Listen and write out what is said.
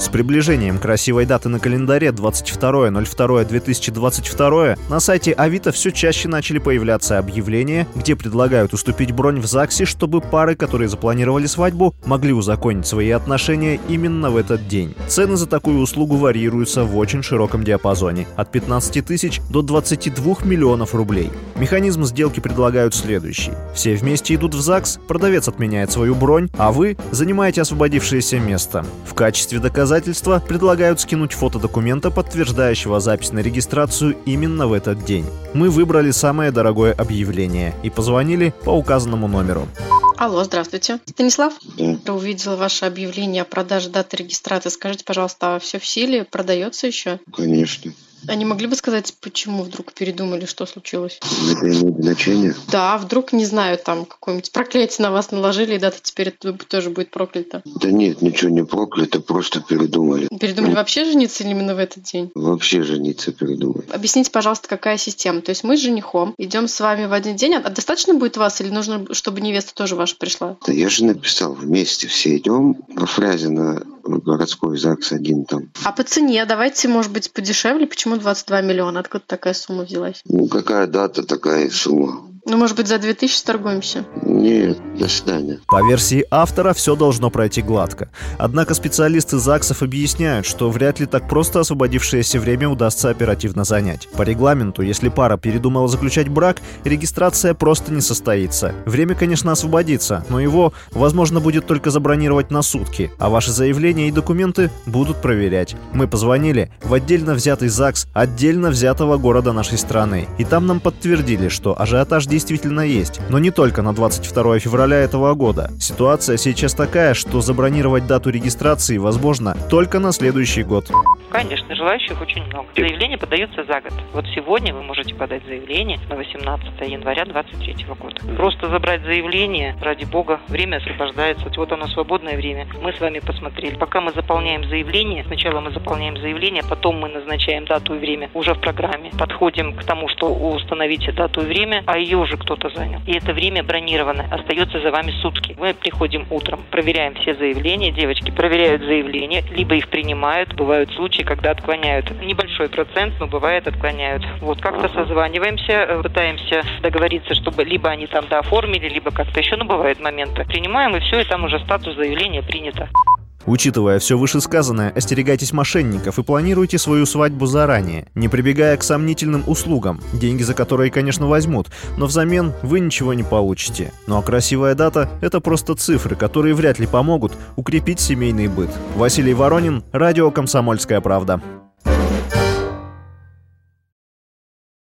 С приближением красивой даты на календаре 22.02.2022 на сайте Авито все чаще начали появляться объявления, где предлагают уступить бронь в ЗАГСе, чтобы пары, которые запланировали свадьбу, могли узаконить свои отношения именно в этот день. Цены за такую услугу варьируются в очень широком диапазоне – от 15 тысяч до 22 миллионов рублей. Механизм сделки предлагают следующий. Все вместе идут в ЗАГС, продавец отменяет свою бронь, а вы занимаете освободившееся место. В качестве доказательства доказательства предлагают скинуть фото документа, подтверждающего запись на регистрацию именно в этот день. Мы выбрали самое дорогое объявление и позвонили по указанному номеру. Алло, здравствуйте. Станислав? Да. Увидела ваше объявление о продаже даты регистрации. Скажите, пожалуйста, а все в силе? Продается еще? Конечно. А не могли бы сказать, почему вдруг передумали, что случилось? Это имеет значение? Да, вдруг, не знаю, там какое-нибудь проклятие на вас наложили, и дата теперь это тоже будет проклята. Да нет, ничего не проклято, просто передумали. Передумали вообще жениться или именно в этот день? Вообще жениться передумали. Объясните, пожалуйста, какая система? То есть мы с женихом идем с вами в один день, а достаточно будет вас или нужно, чтобы невеста тоже ваша пришла? Да я же написал, вместе все идем по Фрязино городской ЗАГС один там. А по цене давайте, может быть, подешевле. Почему 22 миллиона? Откуда такая сумма взялась? Ну, какая дата, такая сумма. Ну, может быть, за 2000 торгуемся? Нет, до свидания. По версии автора, все должно пройти гладко. Однако специалисты ЗАГСов объясняют, что вряд ли так просто освободившееся время удастся оперативно занять. По регламенту, если пара передумала заключать брак, регистрация просто не состоится. Время, конечно, освободится, но его возможно будет только забронировать на сутки, а ваши заявления и документы будут проверять. Мы позвонили в отдельно взятый ЗАГС отдельно взятого города нашей страны, и там нам подтвердили, что ажиотаж действительно есть, но не только на 22 февраля этого года. Ситуация сейчас такая, что забронировать дату регистрации возможно только на следующий год. Конечно, желающих очень много. Заявление подается за год. Вот сегодня вы можете подать заявление на 18 января 2023 года. Просто забрать заявление, ради бога, время освобождается. Вот оно свободное время. Мы с вами посмотрели. Пока мы заполняем заявление, сначала мы заполняем заявление, потом мы назначаем дату и время уже в программе. Подходим к тому, что установите дату и время, а ее уже кто-то занял. И это время бронировано. Остается за вами сутки. Мы приходим утром, проверяем все заявления. Девочки проверяют заявления, либо их принимают. Бывают случаи, когда отклоняют. Небольшой процент, но бывает отклоняют. Вот как-то созваниваемся, э, пытаемся договориться, чтобы либо они там дооформили, либо как-то еще, но бывают моменты. Принимаем и все, и там уже статус заявления принято. Учитывая все вышесказанное, остерегайтесь мошенников и планируйте свою свадьбу заранее, не прибегая к сомнительным услугам, деньги за которые, конечно, возьмут, но взамен вы ничего не получите. Ну а красивая дата – это просто цифры, которые вряд ли помогут укрепить семейный быт. Василий Воронин, Радио «Комсомольская правда».